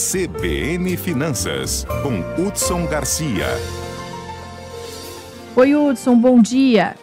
CBN Finanças, com Hudson Garcia. Oi, Hudson, bom dia.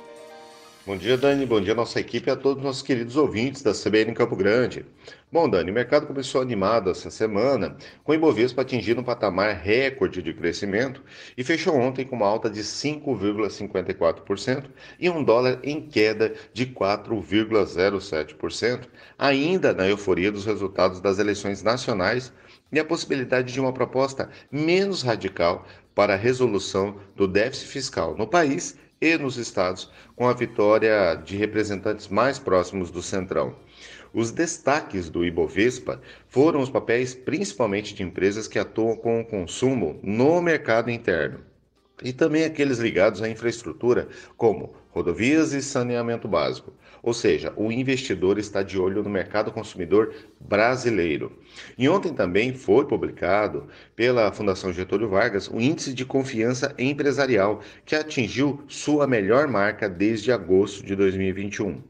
Bom dia, Dani. Bom dia, nossa equipe e a todos os nossos queridos ouvintes da CBN Campo Grande. Bom, Dani, o mercado começou animado essa semana, com o Ibovespa atingindo um patamar recorde de crescimento e fechou ontem com uma alta de 5,54% e um dólar em queda de 4,07%, ainda na euforia dos resultados das eleições nacionais e a possibilidade de uma proposta menos radical para a resolução do déficit fiscal no país e nos estados, com a vitória de representantes mais próximos do Centrão. Os destaques do Ibovespa foram os papéis principalmente de empresas que atuam com o consumo no mercado interno e também aqueles ligados à infraestrutura, como rodovias e saneamento básico. Ou seja, o investidor está de olho no mercado consumidor brasileiro. E ontem também foi publicado pela Fundação Getúlio Vargas o Índice de Confiança Empresarial, que atingiu sua melhor marca desde agosto de 2021.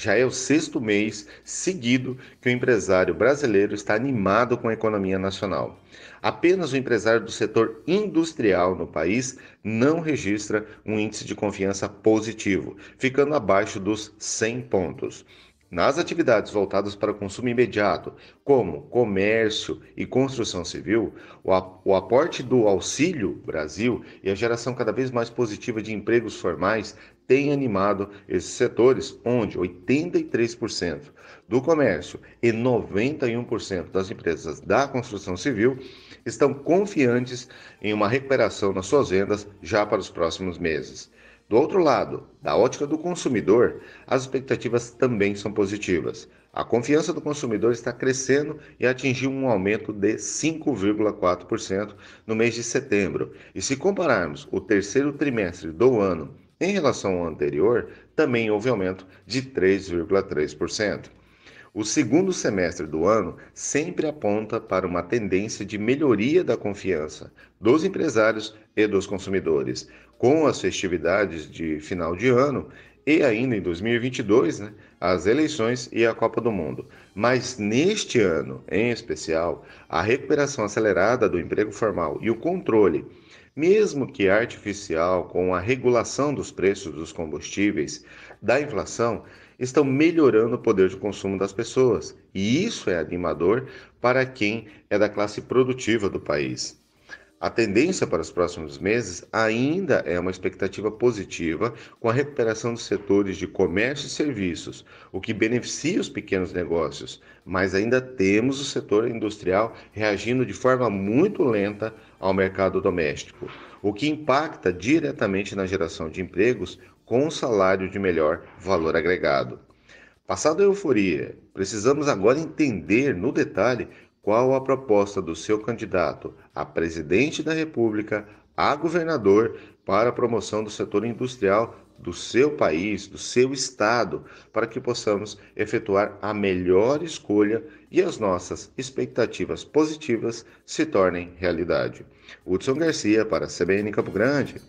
Já é o sexto mês seguido que o empresário brasileiro está animado com a economia nacional. Apenas o empresário do setor industrial no país não registra um índice de confiança positivo, ficando abaixo dos 100 pontos. Nas atividades voltadas para o consumo imediato, como comércio e construção civil, o aporte do Auxílio Brasil e a geração cada vez mais positiva de empregos formais têm animado esses setores, onde 83% do comércio e 91% das empresas da construção civil estão confiantes em uma recuperação nas suas vendas já para os próximos meses. Do outro lado, da ótica do consumidor, as expectativas também são positivas. A confiança do consumidor está crescendo e atingiu um aumento de 5,4% no mês de setembro. E se compararmos o terceiro trimestre do ano em relação ao anterior, também houve aumento de 3,3%. O segundo semestre do ano sempre aponta para uma tendência de melhoria da confiança dos empresários e dos consumidores, com as festividades de final de ano e ainda em 2022, né, as eleições e a Copa do Mundo. Mas neste ano, em especial, a recuperação acelerada do emprego formal e o controle, mesmo que artificial, com a regulação dos preços dos combustíveis, da inflação, estão melhorando o poder de consumo das pessoas. E isso é animador para quem é da classe produtiva do país. A tendência para os próximos meses ainda é uma expectativa positiva com a recuperação dos setores de comércio e serviços, o que beneficia os pequenos negócios, mas ainda temos o setor industrial reagindo de forma muito lenta ao mercado doméstico, o que impacta diretamente na geração de empregos com um salário de melhor valor agregado. Passada a euforia, precisamos agora entender no detalhe qual a proposta do seu candidato a presidente da República, a governador, para a promoção do setor industrial do seu país, do seu estado, para que possamos efetuar a melhor escolha e as nossas expectativas positivas se tornem realidade. Hudson Garcia para a CBN Campo Grande.